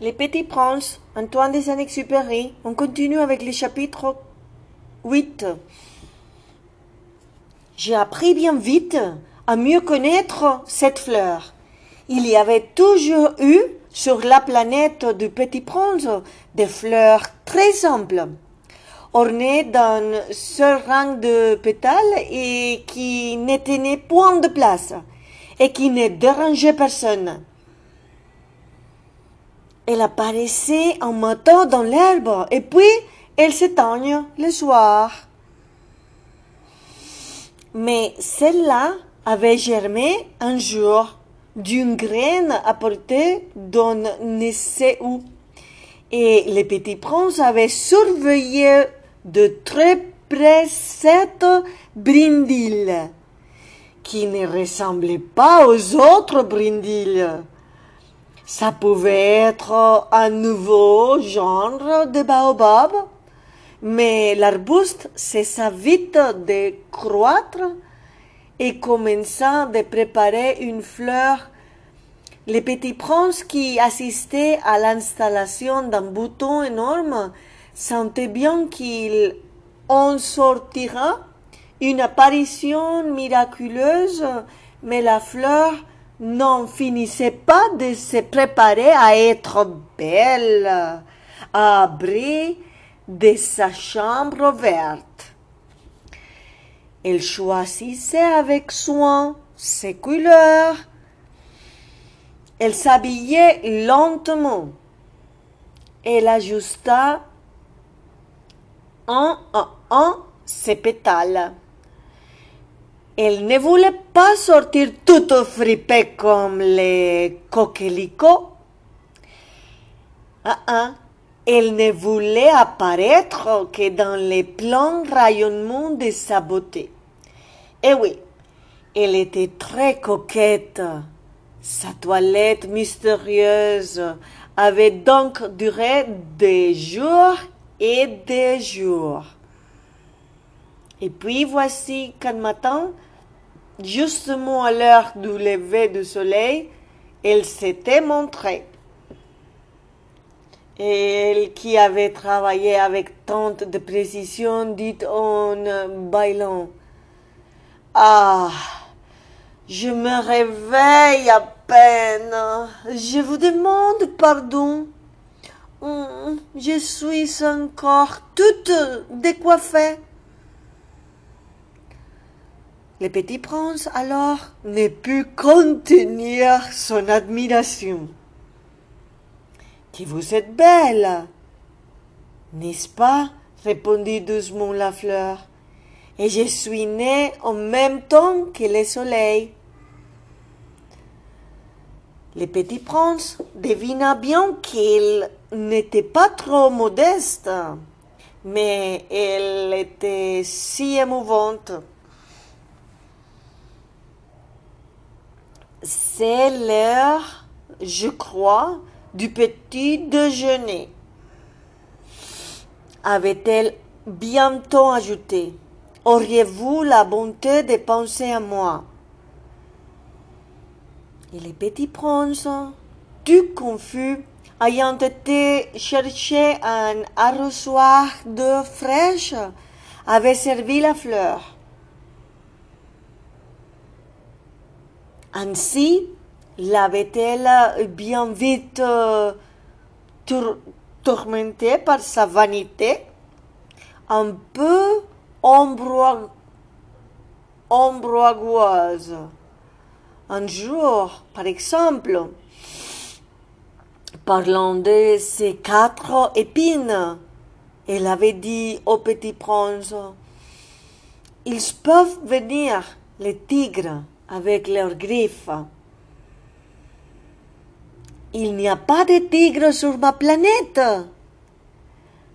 Les Petits Princes, Antoine de Saint-Exupéry. On continue avec le chapitre 8. J'ai appris bien vite à mieux connaître cette fleur. Il y avait toujours eu sur la planète du Petit Prince des fleurs très simples, ornées d'un seul rang de pétales et qui ne tenaient point de place et qui ne dérangeaient personne. Elle apparaissait en matin dans l'herbe et puis elle s'éteigne le soir. Mais celle-là avait germé un jour d'une graine apportée d'on ne sait où. Et le petit prince avait surveillé de très près cette brindille, qui ne ressemblait pas aux autres brindilles. Ça pouvait être un nouveau genre de baobab, mais l'arbuste cessa vite de croître et commença de préparer une fleur. Le petit prince qui assistait à l'installation d'un bouton énorme sentait bien qu'il en sortira une apparition miraculeuse, mais la fleur n'en finissait pas de se préparer à être belle, à abri de sa chambre verte. Elle choisissait avec soin ses couleurs. Elle s'habillait lentement. Elle ajusta un à un ses pétales. Elle ne voulait pas sortir toute fripée comme les coquelicots. Ah, ah. Elle ne voulait apparaître que dans les pleins rayonnements de sa beauté. Et oui, elle était très coquette. Sa toilette mystérieuse avait donc duré des jours et des jours. Et puis voici qu'un matin, justement à l'heure du lever du soleil, elle s'était montrée. Elle qui avait travaillé avec tant de précision dit en bailant. Ah, je me réveille à peine. Je vous demande pardon. Hum, je suis encore toute décoiffée. Le petit prince alors ne put contenir son admiration. Que vous êtes belle, n'est-ce pas répondit doucement la fleur. Et je suis née en même temps que le soleil. Le petit prince devina bien qu'elle n'était pas trop modeste, mais elle était si émouvante. C'est l'heure, je crois, du petit déjeuner. Avait-elle bientôt ajouté Auriez-vous la bonté de penser à moi? Et le petit prince, tout confus, ayant été chercher un arrosoir d'eau fraîche, avait servi la fleur. Ainsi, l'avait-elle bien vite euh, tour- tourmentée par sa vanité, un peu ombrageuse. Un jour, par exemple, parlant de ces quatre épines, elle avait dit au petit prince, ils peuvent venir, les tigres, avec leurs griffes. Il n'y a pas de tigres sur ma planète,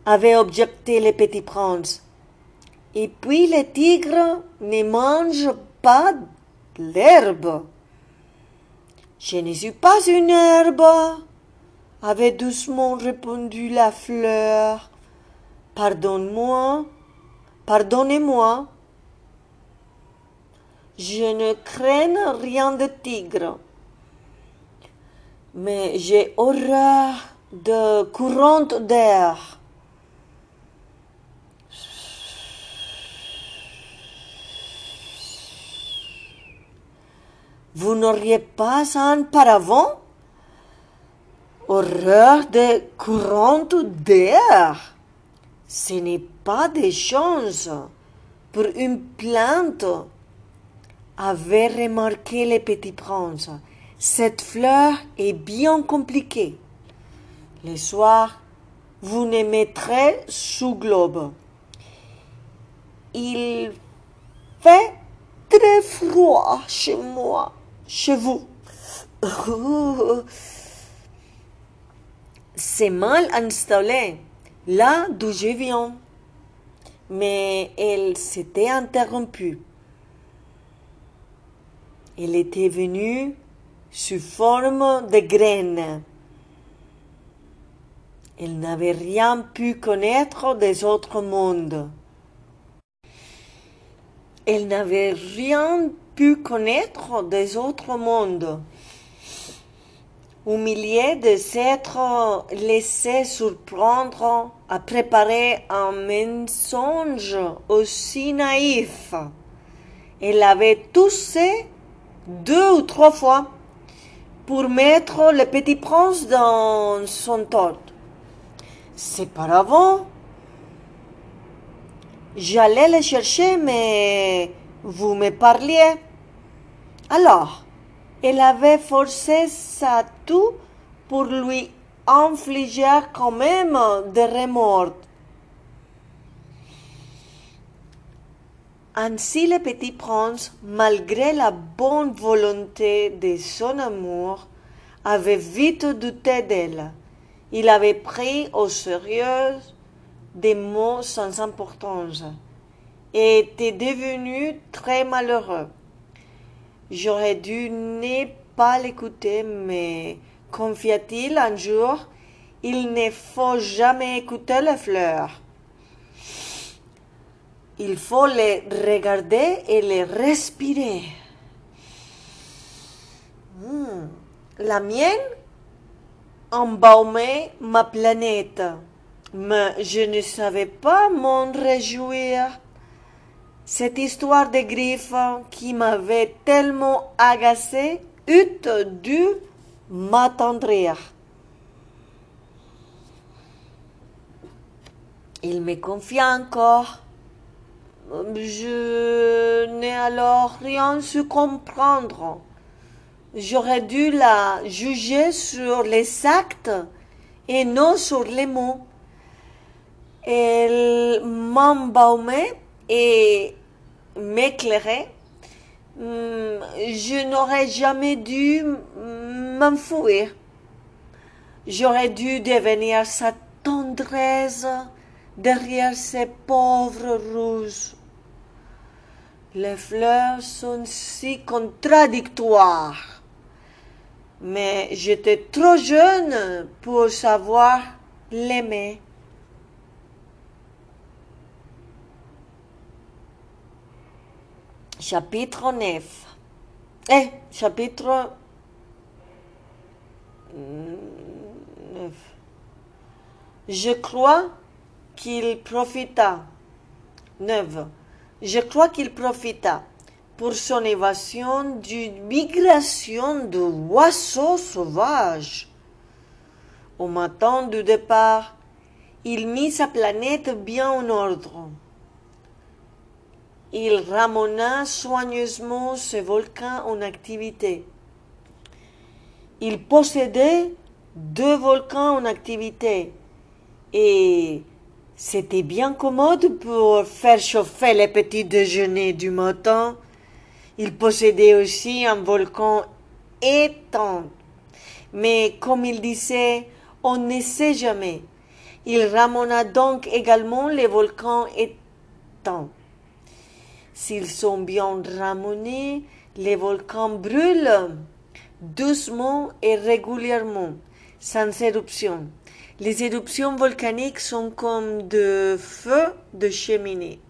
avait objecté le petit prince. Et puis les tigres ne mangent pas l'herbe. Je ne suis pas une herbe, avait doucement répondu la fleur. Pardonne-moi, pardonnez-moi. Je ne crains rien de tigre. Mais j'ai horreur de courant d'air. Vous n'auriez pas un paravent? Horreur de courant d'air? Ce n'est pas des chances pour une plante. Avait remarqué le petit prince. Cette fleur est bien compliquée. Le soir, vous ne mettrez sous globe. Il fait très froid chez moi, chez vous. C'est mal installé, là d'où je viens. Mais elle s'était interrompue. Elle était venue sous forme de graines. Elle n'avait rien pu connaître des autres mondes. Elle n'avait rien pu connaître des autres mondes. Au milieu de s'être laissé surprendre à préparer un mensonge aussi naïf, elle avait toussé deux ou trois fois pour mettre le petit prince dans son tort. C'est pas avant. J'allais le chercher, mais vous me parliez. Alors, elle avait forcé sa tout pour lui infliger quand même des remords. Ainsi le petit prince, malgré la bonne volonté de son amour, avait vite douté d'elle. Il avait pris au sérieux des mots sans importance et était devenu très malheureux. J'aurais dû ne pas l'écouter, mais confia-t-il un jour, il ne faut jamais écouter les fleurs. Il faut les regarder et les respirer. Hmm. La mienne embaumait ma planète, mais je ne savais pas m'en réjouir. Cette histoire de griffes qui m'avait tellement agacé eût dû m'attendrir. Il me confia encore je n'ai alors rien su comprendre. J'aurais dû la juger sur les actes et non sur les mots. Elle m'embaumait et m'éclairait. Hmm, je n'aurais jamais dû m'enfuir. J'aurais dû devenir sa tendresse derrière ces pauvres rouges. Les fleurs sont si contradictoires. Mais j'étais trop jeune pour savoir l'aimer. Chapitre 9. Eh, chapitre 9. Je crois qu'il profita. 9. Je crois qu'il profita pour son évasion d'une migration de oiseaux sauvages. Au matin du départ, il mit sa planète bien en ordre. Il ramena soigneusement ce volcan en activité. Il possédait deux volcans en activité et c'était bien commode pour faire chauffer les petits déjeuners du matin. Il possédait aussi un volcan éteint. Mais comme il disait, on ne sait jamais. Il ramena donc également les volcans éteints. S'ils sont bien ramenés, les volcans brûlent doucement et régulièrement, sans éruption. Les éruptions volcaniques sont comme de feux de cheminée.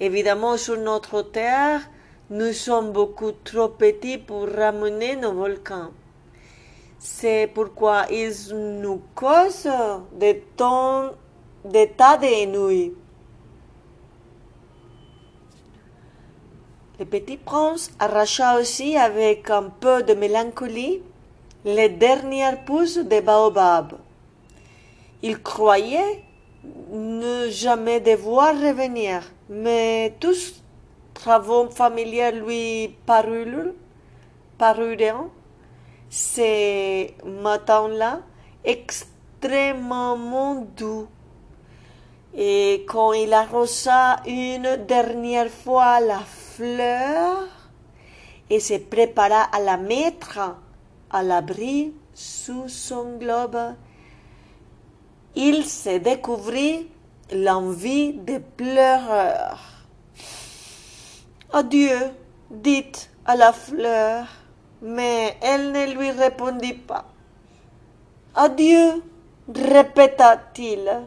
Évidemment, sur notre Terre, nous sommes beaucoup trop petits pour ramener nos volcans. C'est pourquoi ils nous causent de tant des tas. Le petit prince arracha aussi avec un peu de mélancolie les dernières pousses de baobab. Il croyait ne jamais devoir revenir, mais tous travaux familiers lui parurent, parurent ces matins-là extrêmement doux. Et quand il arrosa une dernière fois la fleur et se prépara à la mettre à l'abri sous son globe, il se découvrit l'envie de pleurer. Adieu, dit à la fleur, mais elle ne lui répondit pas. Adieu, répéta-t-il.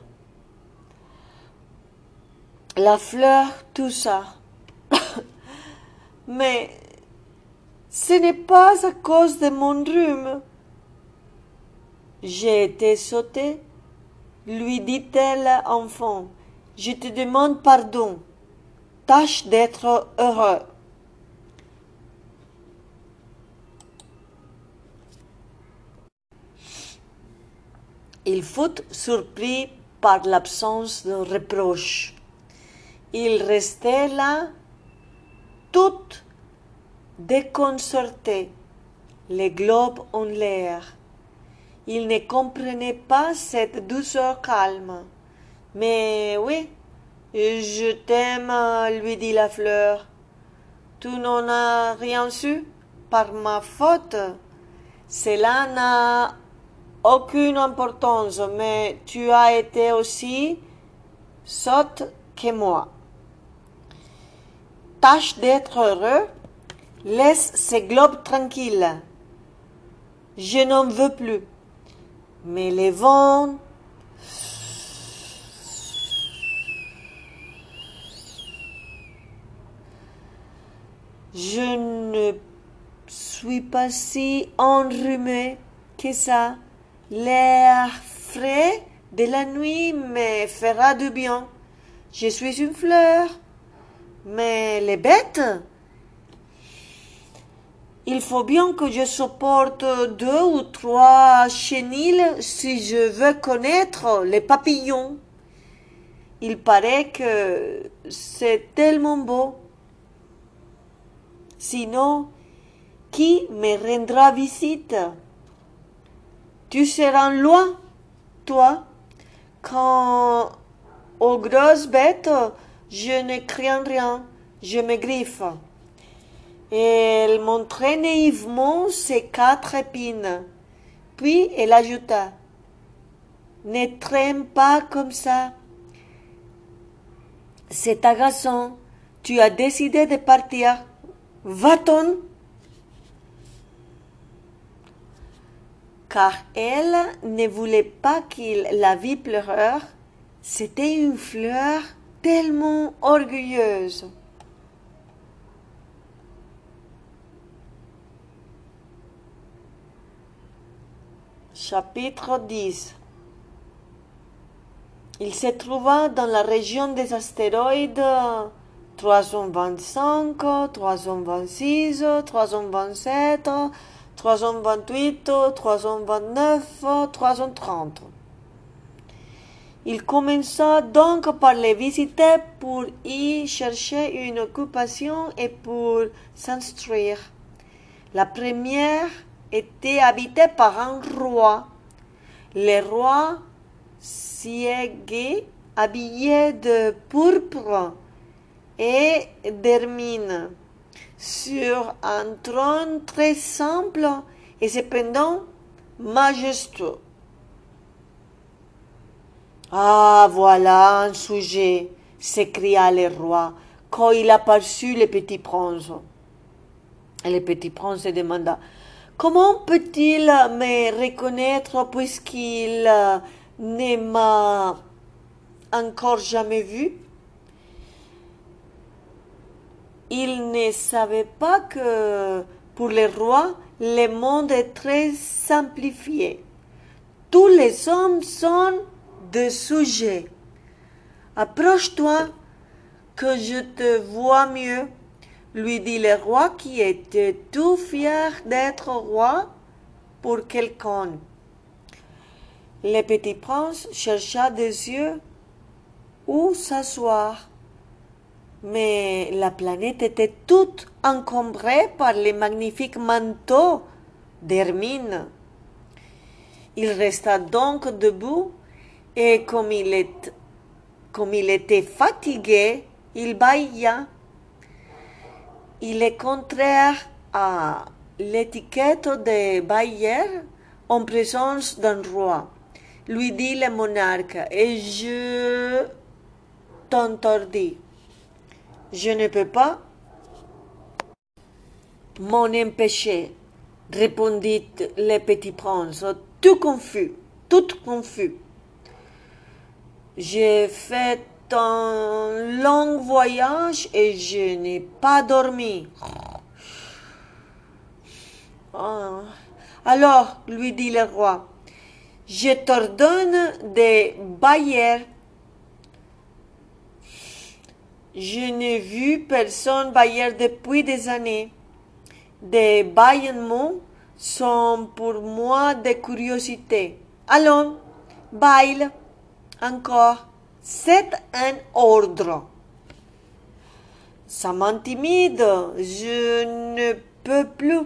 La fleur toussa. Mais ce n'est pas à cause de mon rhume. J'ai été sautée, lui dit-elle enfant. Je te demande pardon. Tâche d'être heureux. Il fut surpris par l'absence de reproche. Il restait là, tout déconcerté, les globes en l'air. Il ne comprenait pas cette douceur calme. Mais oui, je t'aime, lui dit la fleur. Tu n'en as rien su? Par ma faute. Cela n'a aucune importance, mais tu as été aussi sotte que moi. Tâche d'être heureux, laisse ces globes tranquilles. Je n'en veux plus. Mais les vents Je ne suis pas si enrhumé que ça. L'air frais de la nuit me fera du bien. Je suis une fleur. Mais les bêtes, il faut bien que je supporte deux ou trois chenilles si je veux connaître les papillons. Il paraît que c'est tellement beau. Sinon, qui me rendra visite? Tu seras loin, toi, quand aux grosses bêtes je ne crains rien, je me griffe. Elle montrait naïvement ses quatre épines. Puis elle ajouta Ne traîne pas comme ça. C'est agaçant. Tu as décidé de partir. Va-t'en. Car elle ne voulait pas qu'il la vît pleurer. C'était une fleur tellement orgueilleuse. Chapitre 10 Il se trouva dans la région des astéroïdes 325, 326, 327, 328, 329, 330. Il commença donc par les visiter pour y chercher une occupation et pour s'instruire. La première était habitée par un roi. Le roi siégeait habillé de pourpre et d'hermine sur un trône très simple et cependant majestueux. Ah, voilà un sujet, s'écria le roi quand il aperçut le petit prince. Et le petit prince demanda Comment peut-il me reconnaître puisqu'il ne m'a encore jamais vu? Il ne savait pas que pour le roi, le monde est très simplifié. Tous les hommes sont des sujets. Approche-toi, que je te vois mieux, lui dit le roi qui était tout fier d'être roi pour quelqu'un. Le petit prince chercha des yeux où s'asseoir, mais la planète était toute encombrée par les magnifiques manteaux d'Hermine. Il resta donc debout et comme il, était fatigué, il bâilla. Il est contraire à l'étiquette de bailler en présence d'un roi, lui dit le monarque, et je t'entendis. Je ne peux pas m'en empêcher, répondit le petit prince, tout confus, tout confus. J'ai fait un long voyage et je n'ai pas dormi. Ah. Alors, lui dit le roi, je t'ordonne de bailler. Je n'ai vu personne bailler depuis des années. Des bâillements sont pour moi des curiosités. Allons, baille encore. C'est un ordre. Ça m'intimide. Je ne peux plus,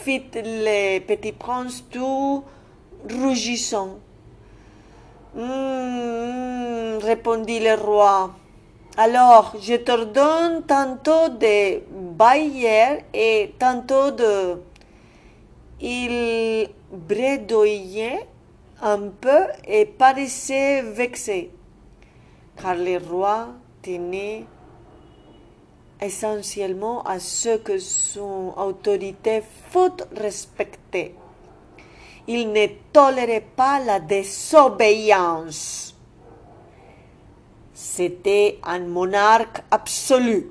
fit le petit prince tout rougissant. Hmm, répondit le roi. Alors, je t'ordonne tantôt de bailler et tantôt de. Il bredouillait un peu et paraissait vexé, car le roi tenait essentiellement à ce que son autorité fût respectée. Il ne tolérait pas la désobéissance. C'était un monarque absolu,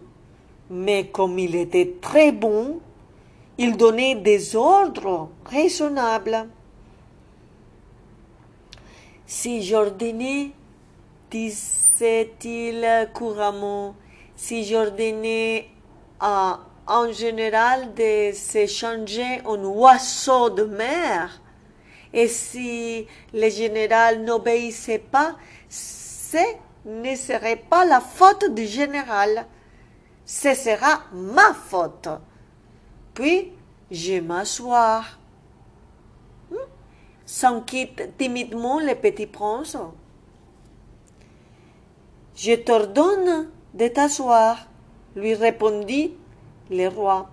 mais comme il était très bon, il donnait des ordres raisonnables. Si j'ordonnais, disait-il couramment, si j'ordonnais à un général de se changer en oiseau de mer, et si le général n'obéissait pas, ce ne serait pas la faute du général, ce sera ma faute. Puis je m'asseoir s'enquitte timidement le petit prince. Je t'ordonne de t'asseoir, lui répondit le roi,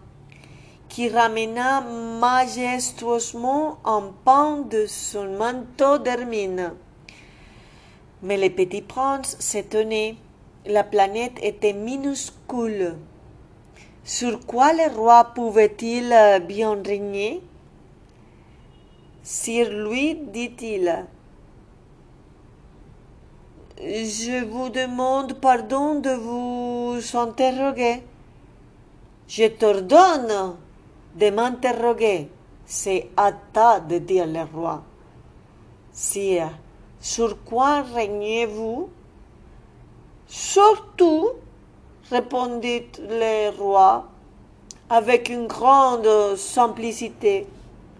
qui ramena majestueusement un pan de son manteau d'hermine. Mais le petit prince s'étonnait. La planète était minuscule. Sur quoi le roi pouvait-il bien régner? Sire lui, dit-il, je vous demande pardon de vous interroger. Je t'ordonne de m'interroger. C'est à ta de dire le roi. Sire, sur quoi régnez-vous Surtout, répondit le roi avec une grande simplicité,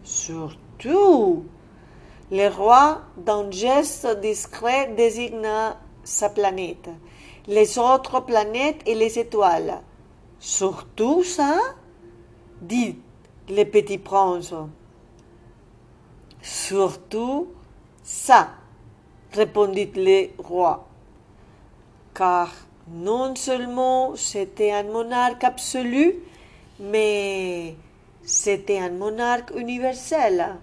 surtout tout. Le roi, d'un geste discret, désigna sa planète, les autres planètes et les étoiles. Surtout ça dit le petit prince. Surtout ça, répondit le roi, car non seulement c'était un monarque absolu, mais c'était un monarque universel.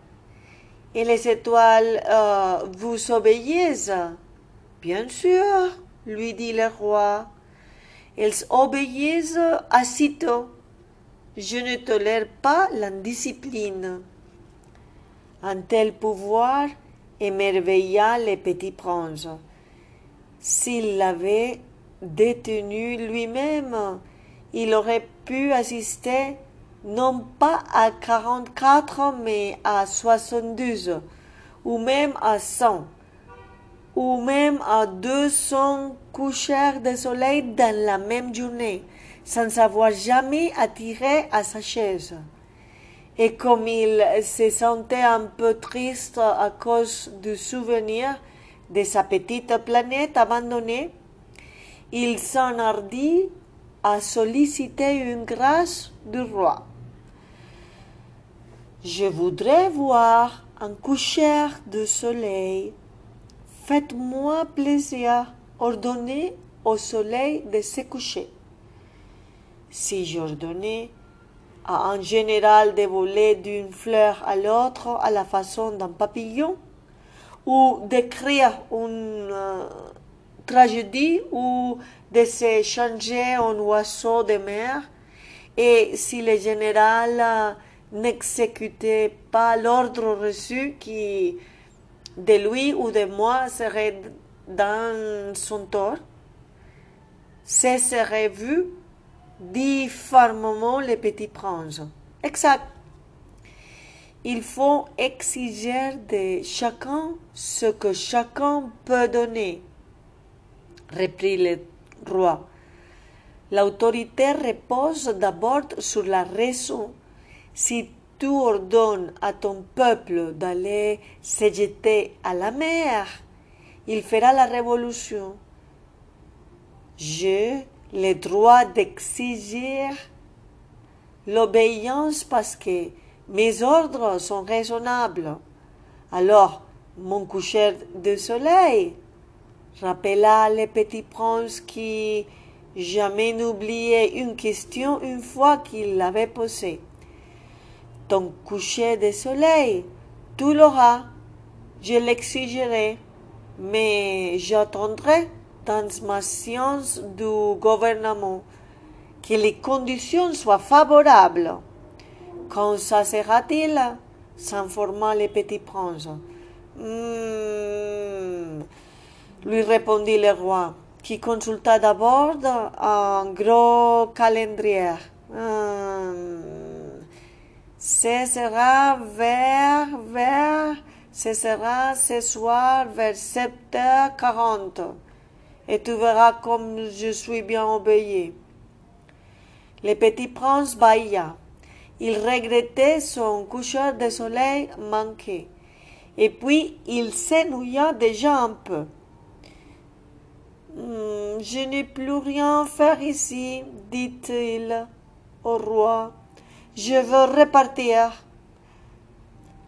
Et les étoiles euh, vous obéissent Bien sûr, lui dit le roi. Elles obéissent à sitôt. Je ne tolère pas l'indiscipline. Un tel pouvoir émerveilla le petit prince. S'il l'avait détenu lui-même, il aurait pu assister non pas à 44 mais à 72, ou même à 100, ou même à 200 couchers de soleil dans la même journée, sans avoir jamais attiré à sa chaise. Et comme il se sentait un peu triste à cause du souvenir de sa petite planète abandonnée, il s'enhardit à solliciter une grâce du roi. Je voudrais voir un coucher de soleil. Faites-moi plaisir, ordonnez au soleil de se coucher. Si j'ordonnais à un général de voler d'une fleur à l'autre à la façon d'un papillon, ou d'écrire une euh, tragédie ou de se changer en oiseau de mer, et si le général euh, n'exécutait pas l'ordre reçu qui de lui ou de moi serait dans son tort, ce serait vu diffamement le petit prince. Exact. Il faut exiger de chacun ce que chacun peut donner, reprit le roi. L'autorité repose d'abord sur la raison. Si tu ordonnes à ton peuple d'aller se jeter à la mer, il fera la révolution. J'ai le droit d'exiger l'obéissance parce que mes ordres sont raisonnables. Alors, mon coucher de soleil rappela le petit prince qui jamais n'oubliait une question une fois qu'il l'avait posée. Ton coucher de soleil, tu l'auras, je l'exigerai, mais j'attendrai dans ma science du gouvernement que les conditions soient favorables. Quand ça sera-t-il? S'informa le petit prince. Hmm, lui répondit le roi, qui consulta d'abord un gros calendrier. Hmm, ce sera vers, vers, ce sera ce soir vers 7h40 et tu verras comme je suis bien obéi. Le petit prince bâilla. Il regrettait son coucher de soleil manqué. Et puis il s'ennuya déjà un peu. Hmm, je n'ai plus rien à faire ici, dit-il au roi. Je veux repartir.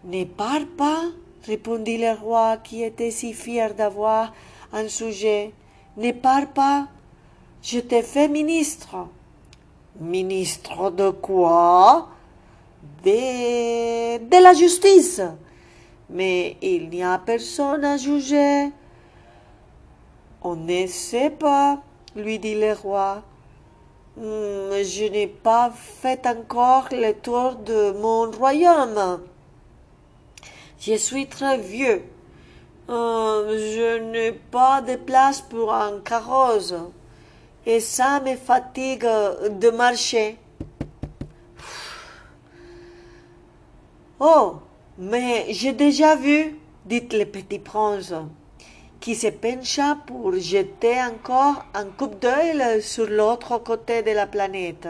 Ne pars pas, répondit le roi qui était si fier d'avoir un sujet. Ne pars pas. Je t'ai fait ministre. Ministre de quoi? De, de la justice. Mais il n'y a personne à juger. On ne sait pas, lui dit le roi. Hmm, je n'ai pas fait encore le tour de mon royaume. Je suis très vieux. Euh, je n'ai pas de place pour un carrosse et ça me fatigue de marcher. Oh, mais j'ai déjà vu, dit le petit prince, qui se pencha pour jeter encore un coup d'œil sur l'autre côté de la planète.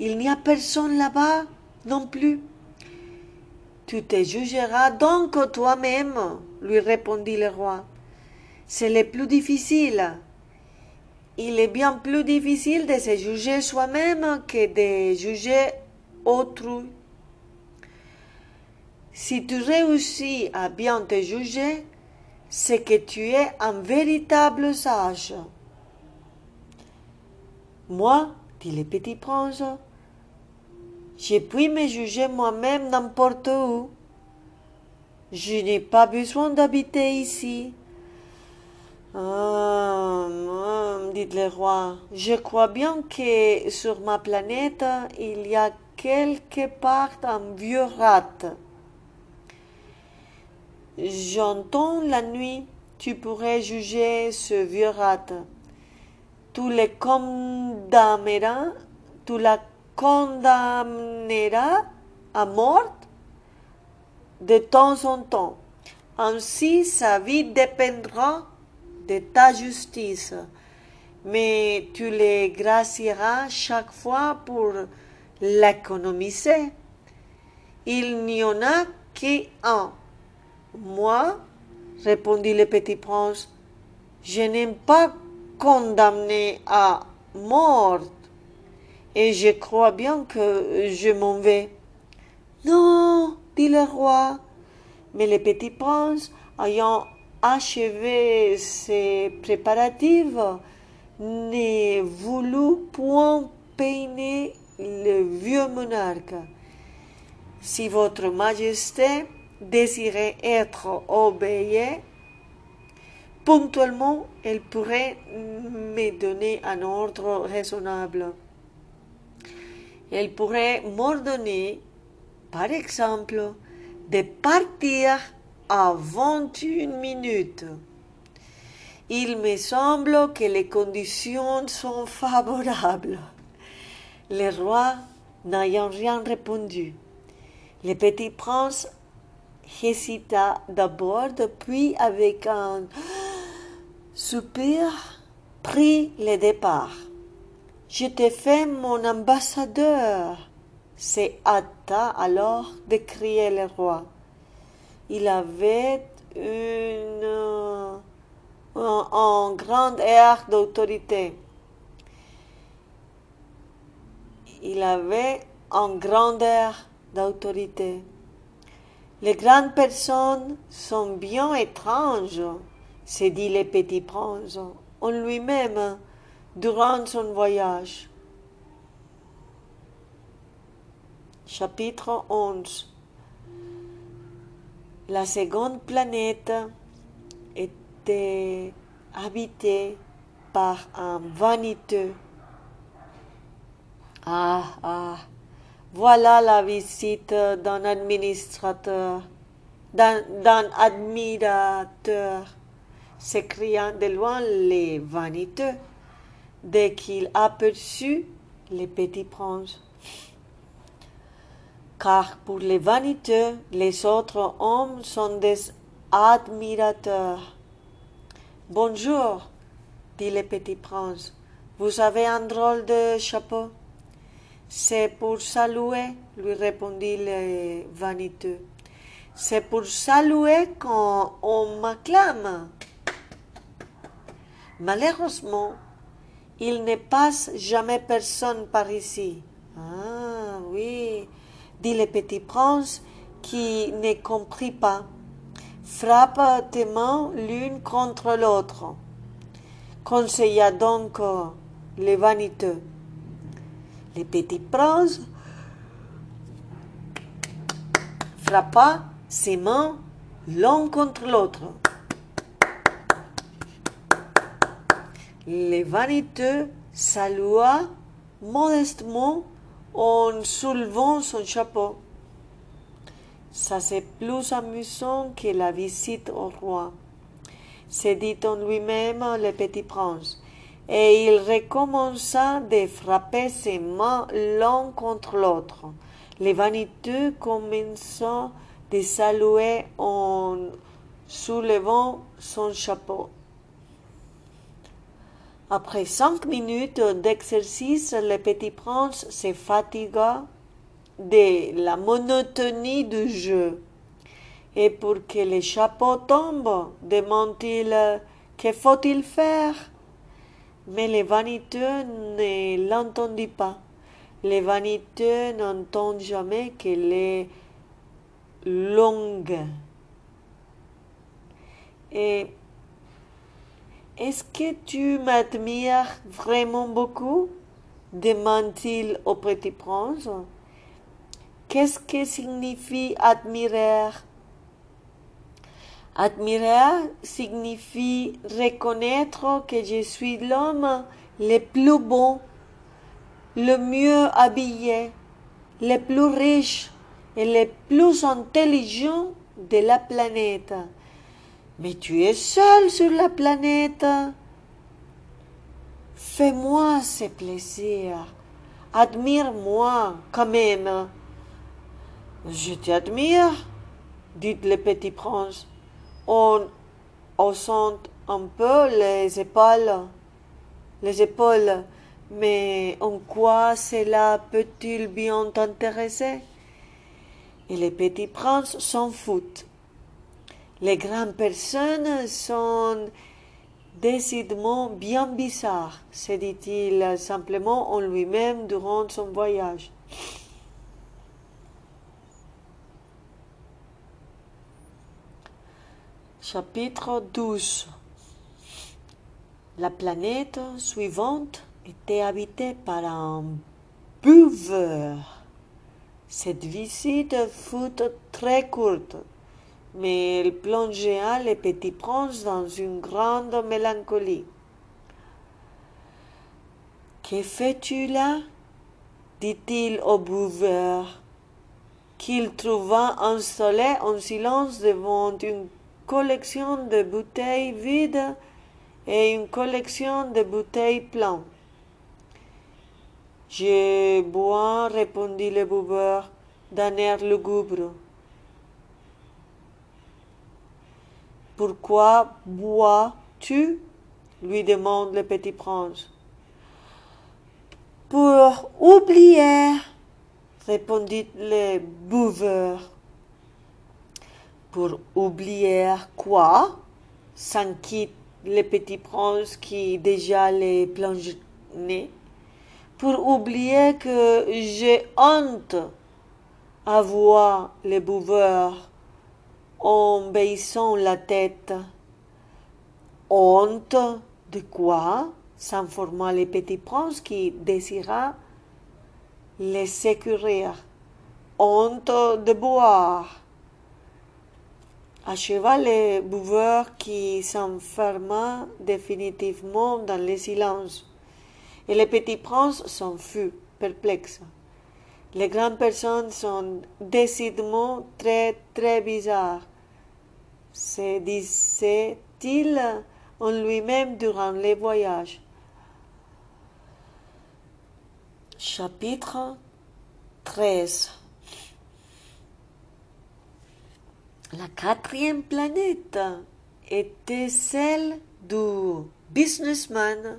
Il n'y a personne là-bas non plus. Tu te jugeras donc toi-même, lui répondit le roi. C'est le plus difficile. Il est bien plus difficile de se juger soi-même que de juger autrui. Si tu réussis à bien te juger, c'est que tu es un véritable sage. Moi, dit le petit prince, je puis me juger moi-même n'importe où. Je n'ai pas besoin d'habiter ici. Ah, dit le roi, je crois bien que sur ma planète il y a quelque part un vieux rat. J'entends la nuit, tu pourrais juger ce vieux rat. Tu le condamneras, tu la condamnera à mort de temps en temps. Ainsi, sa vie dépendra de ta justice, mais tu les gracieras chaque fois pour l'économiser. Il n'y en a qu'un. Moi, répondit le petit prince, je n'aime pas condamner à mort, et je crois bien que je m'en vais. Non, dit le roi. Mais le petit prince, ayant achevé ses préparatifs, ne voulut point peiner le vieux monarque. Si votre majesté désirait être obéie, ponctuellement, elle pourrait me donner un ordre raisonnable. Elle pourrait m'ordonner par exemple, de partir à 21 minutes. Il me semble que les conditions sont favorables. Le roi n'ayant rien répondu, le petit prince hésita d'abord, puis avec un soupir prit le départ. Je te fais mon ambassadeur, se hâta alors de crier le roi. Il avait une, un, grand air d'autorité. Il avait un grand air d'autorité. Les grandes personnes sont bien étranges, se dit le petit prince en lui-même durant son voyage. Chapitre 11 La seconde planète était habitée par un vaniteux. Ah, ah, voilà la visite d'un administrateur, d'un admirateur, s'écria de loin les vaniteux dès qu'il aperçut les petits princes car pour les vaniteux, les autres hommes sont des admirateurs. Bonjour, dit le petit prince. Vous avez un drôle de chapeau? C'est pour saluer, lui répondit le vaniteux. C'est pour saluer quand on m'acclame. Malheureusement, il ne passe jamais personne par ici. Ah oui, dit le petit prince qui ne comprit pas. Frappe tes mains l'une contre l'autre. Conseilla donc le vaniteux. Le petit prince frappa ses mains l'un contre l'autre. Le vaniteux salua modestement en soulevant son chapeau. Ça c'est plus amusant que la visite au roi, se dit en lui-même le petit prince, et il recommença de frapper ses mains l'un contre l'autre. Les vaniteux commençant de saluer en soulevant son chapeau. Après cinq minutes d'exercice, le petit prince se fatigua de la monotonie du jeu. Et pour que le chapeau tombe, demande-t-il, que faut-il faire? Mais le vaniteux ne l'entendit pas. Les vaniteux n'entendent jamais que les longues. Et est-ce que tu m'admires vraiment beaucoup? demande-t-il au petit prince. Qu'est-ce que signifie admirer? Admirer signifie reconnaître que je suis l'homme le plus beau, le mieux habillé, le plus riche et le plus intelligent de la planète. Mais tu es seul sur la planète. Fais-moi ce plaisir. Admire-moi quand même. Je t'admire, dit le petit prince, en haussant un peu les épaules. Les épaules. Mais en quoi cela peut-il bien t'intéresser? Et le petit prince s'en fout. Les grandes personnes sont décidément bien bizarres, se dit-il simplement en lui-même durant son voyage. Chapitre 12 La planète suivante était habitée par un buveur. Cette visite fut très courte mais elle plongea le petit prince dans une grande mélancolie. Que fais-tu là? dit-il au buveur, qu'il trouva installé en silence devant une collection de bouteilles vides et une collection de bouteilles pleines. Je bois, répondit le buveur d'un air lugubre. Pourquoi bois-tu? lui demande le petit prince. Pour oublier, répondit le buveur. Pour oublier quoi? S'inquiète le petit prince qui déjà les plongeait. Pour oublier que j'ai honte à voir le buveur en baissant la tête. Honte de quoi? S'informa le petit prince qui désira les sécuriser. Honte de boire. Acheva le buveur qui s'enferma définitivement dans le silence. Et le petit prince s'en fut perplexe. Les grandes personnes sont décidément très très bizarres se disait-il en lui-même durant les voyages. Chapitre 13 La quatrième planète était celle du businessman.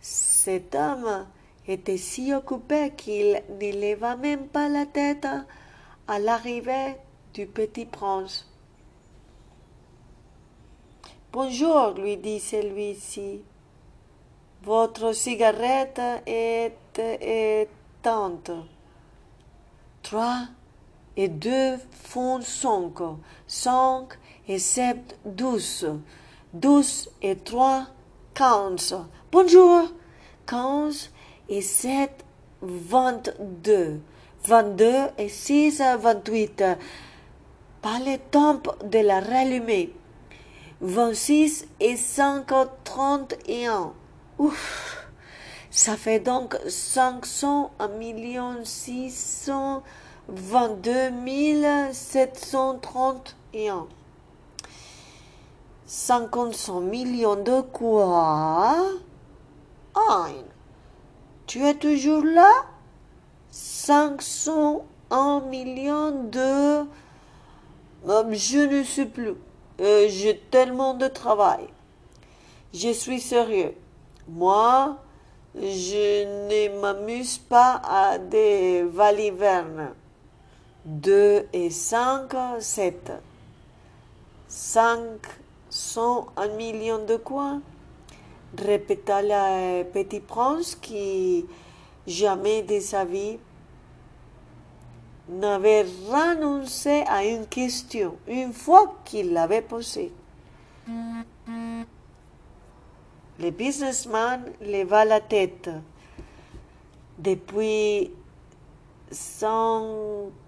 Cet homme était si occupé qu'il ne leva même pas la tête à l'arrivée du petit prince. Bonjour, lui dit celui-ci. Votre cigarette est éteinte. Trois et deux font cinq. Cinq et sept, douze. Douze et trois, quinze. Bonjour. Quinze et sept, vingt-deux. Vingt-deux et six, vingt-huit. Pas le temps de la rallumer. 26 et 531. Ouf, ça fait donc 500 1 million 622 731. 55 millions de quoi? Ein. Tu es toujours là? 501 millions de... Je ne sais plus. Euh, j'ai tellement de travail. Je suis sérieux. Moi, je ne m'amuse pas à des valivernes. Deux et cinq, sept. Cinq sont un million de quoi répéta le petit prince qui jamais de sa vie n'avait renoncé à une question une fois qu'il l'avait posée. Le businessman leva la tête. Depuis 154,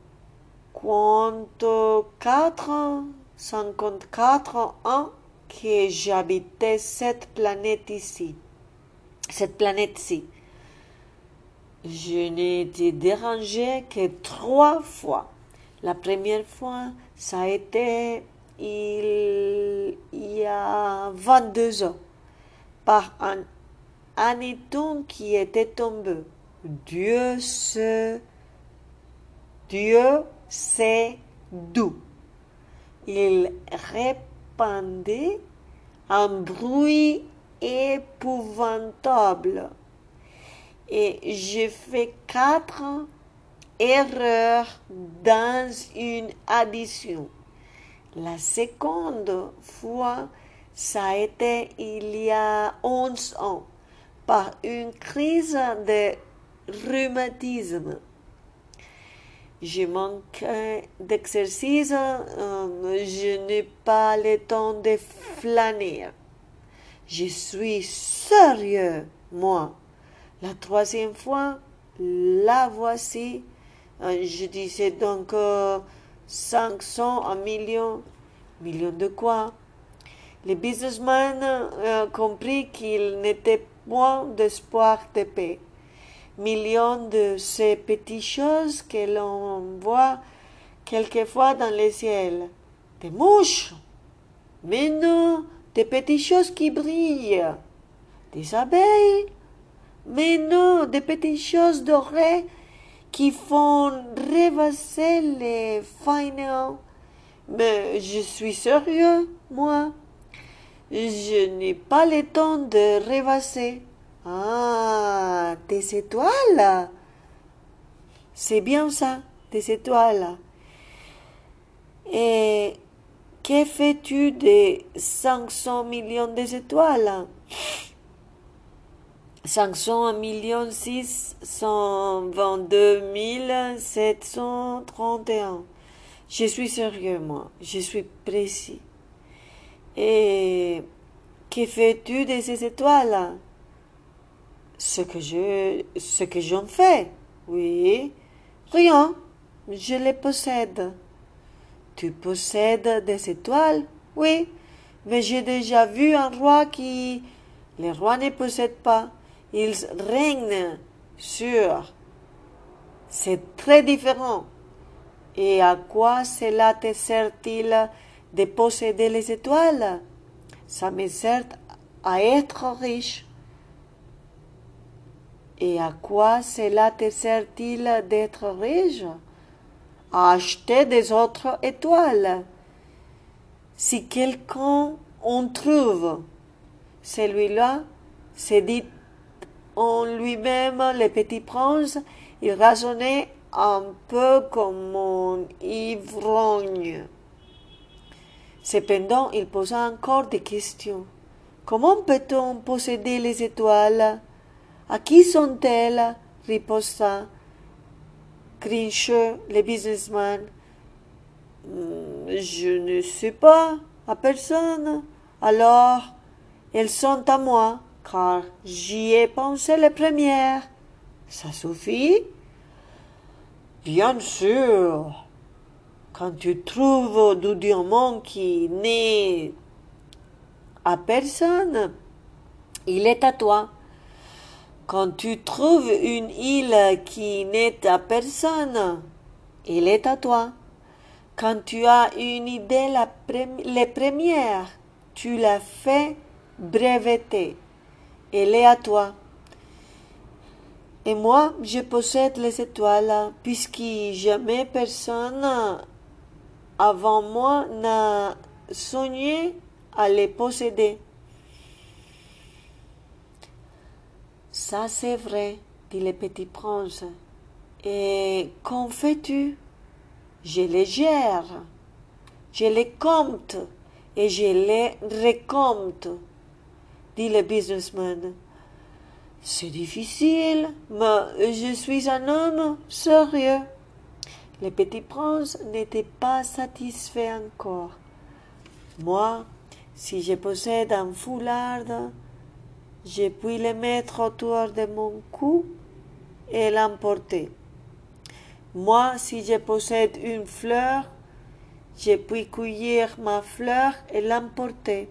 54 ans que j'habitais cette planète ici, cette planète-ci. Je n'ai été dérangé que trois fois. La première fois, ça a été il, y a 22 ans, par un anéton qui était tombé. Dieu se, Dieu c'est d'où. Il répandait un bruit épouvantable. Et j'ai fait quatre erreurs dans une addition. La seconde fois, ça a été il y a 11 ans, par une crise de rhumatisme. Je manque d'exercice, euh, je n'ai pas le temps de flâner. Je suis sérieux, moi. La troisième fois, la voici. Euh, je disais donc 500, un million. Million de quoi? Les businessmen ont compris qu'il n'était point d'espoir de paix millions de ces petites choses que l'on voit quelquefois dans le ciel. Des mouches, mais non, des petites choses qui brillent. Des abeilles, mais non, des petites choses dorées qui font rêvasser les fainéants. Mais je suis sérieux, moi. Je n'ai pas le temps de rêvasser. Ah, des étoiles. C'est bien ça, des étoiles. Et que fais-tu des 500 millions d'étoiles 500 millions 622 731. Je suis sérieux, moi. Je suis précis. Et que fais-tu de ces étoiles? Ce que je, ce que j'en fais. Oui. Rien. Je les possède. Tu possèdes des étoiles? Oui. Mais j'ai déjà vu un roi qui, les rois ne possèdent pas. Ils règnent sur. C'est très différent. Et à quoi cela te sert-il de posséder les étoiles? Ça me sert à être riche. Et à quoi cela te sert-il d'être riche? À acheter des autres étoiles. Si quelqu'un en trouve, celui-là c'est dit en lui-même, le petit prince, il raisonnait un peu comme un ivrogne. Cependant, il posa encore des questions. Comment peut-on posséder les étoiles? À qui sont-elles riposta Crenshaw, le businessman. Hmm, je ne sais pas, à personne. Alors, elles sont à moi, car j'y ai pensé les premières. Ça suffit? Bien sûr. Quand tu trouves du diamant qui n'est à personne, il est à toi. Quand tu trouves une île qui n'est à personne, elle est à toi. Quand tu as une idée la les premières, tu la fais breveter. Elle est à toi. Et moi, je possède les étoiles, puisque jamais personne avant moi n'a songé à les posséder. Ça c'est vrai, dit le petit prince. Et qu'en fais-tu? Je les gère, je les compte et je les recompte, dit le businessman. C'est difficile, mais je suis un homme sérieux. Le petit prince n'était pas satisfait encore. Moi, si je possède un foulard, je puis le mettre autour de mon cou et l'emporter. Moi, si je possède une fleur, je puis cueillir ma fleur et l'emporter.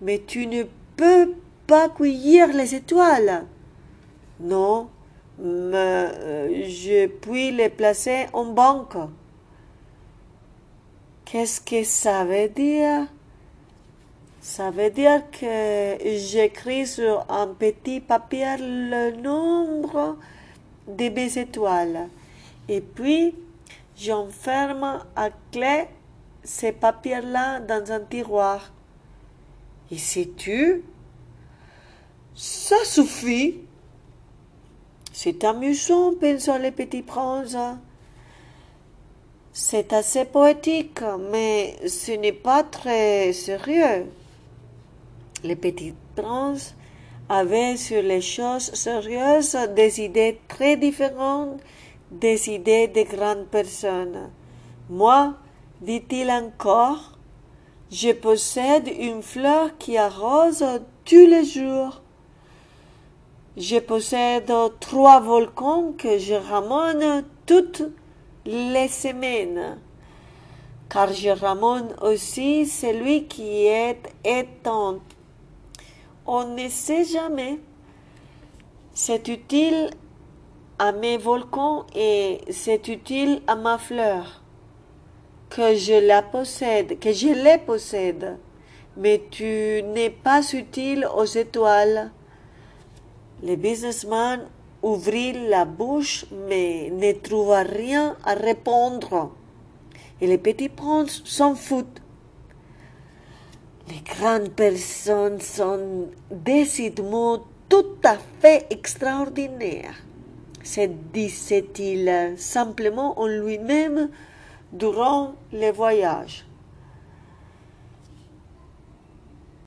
Mais tu ne peux pas cueillir les étoiles. Non, mais euh, je puis les placer en banque. Qu'est-ce que ça veut dire? Ça veut dire que j'écris sur un petit papier le nombre des belles étoiles. Et puis, j'enferme à clé ces papiers-là dans un tiroir. Et sais-tu, ça suffit. C'est amusant, pensant le petit prince. C'est assez poétique, mais ce n'est pas très sérieux. Le petit prince avait sur les choses sérieuses des idées très différentes des idées de grandes personnes. Moi, dit-il encore, je possède une fleur qui arrose tous les jours. Je possède trois volcans que je ramène toutes les semaines, car je ramène aussi celui qui est éteint. On ne sait jamais. C'est utile à mes volcans et c'est utile à ma fleur que je la possède, que je les possède, mais tu n'es pas utile aux étoiles. Le businessman ouvrit la bouche, mais ne trouva rien à répondre. Et les petits princes s'en foutent. Les grandes personnes sont décidément tout à fait extraordinaires se disait-il simplement en lui-même durant le voyage.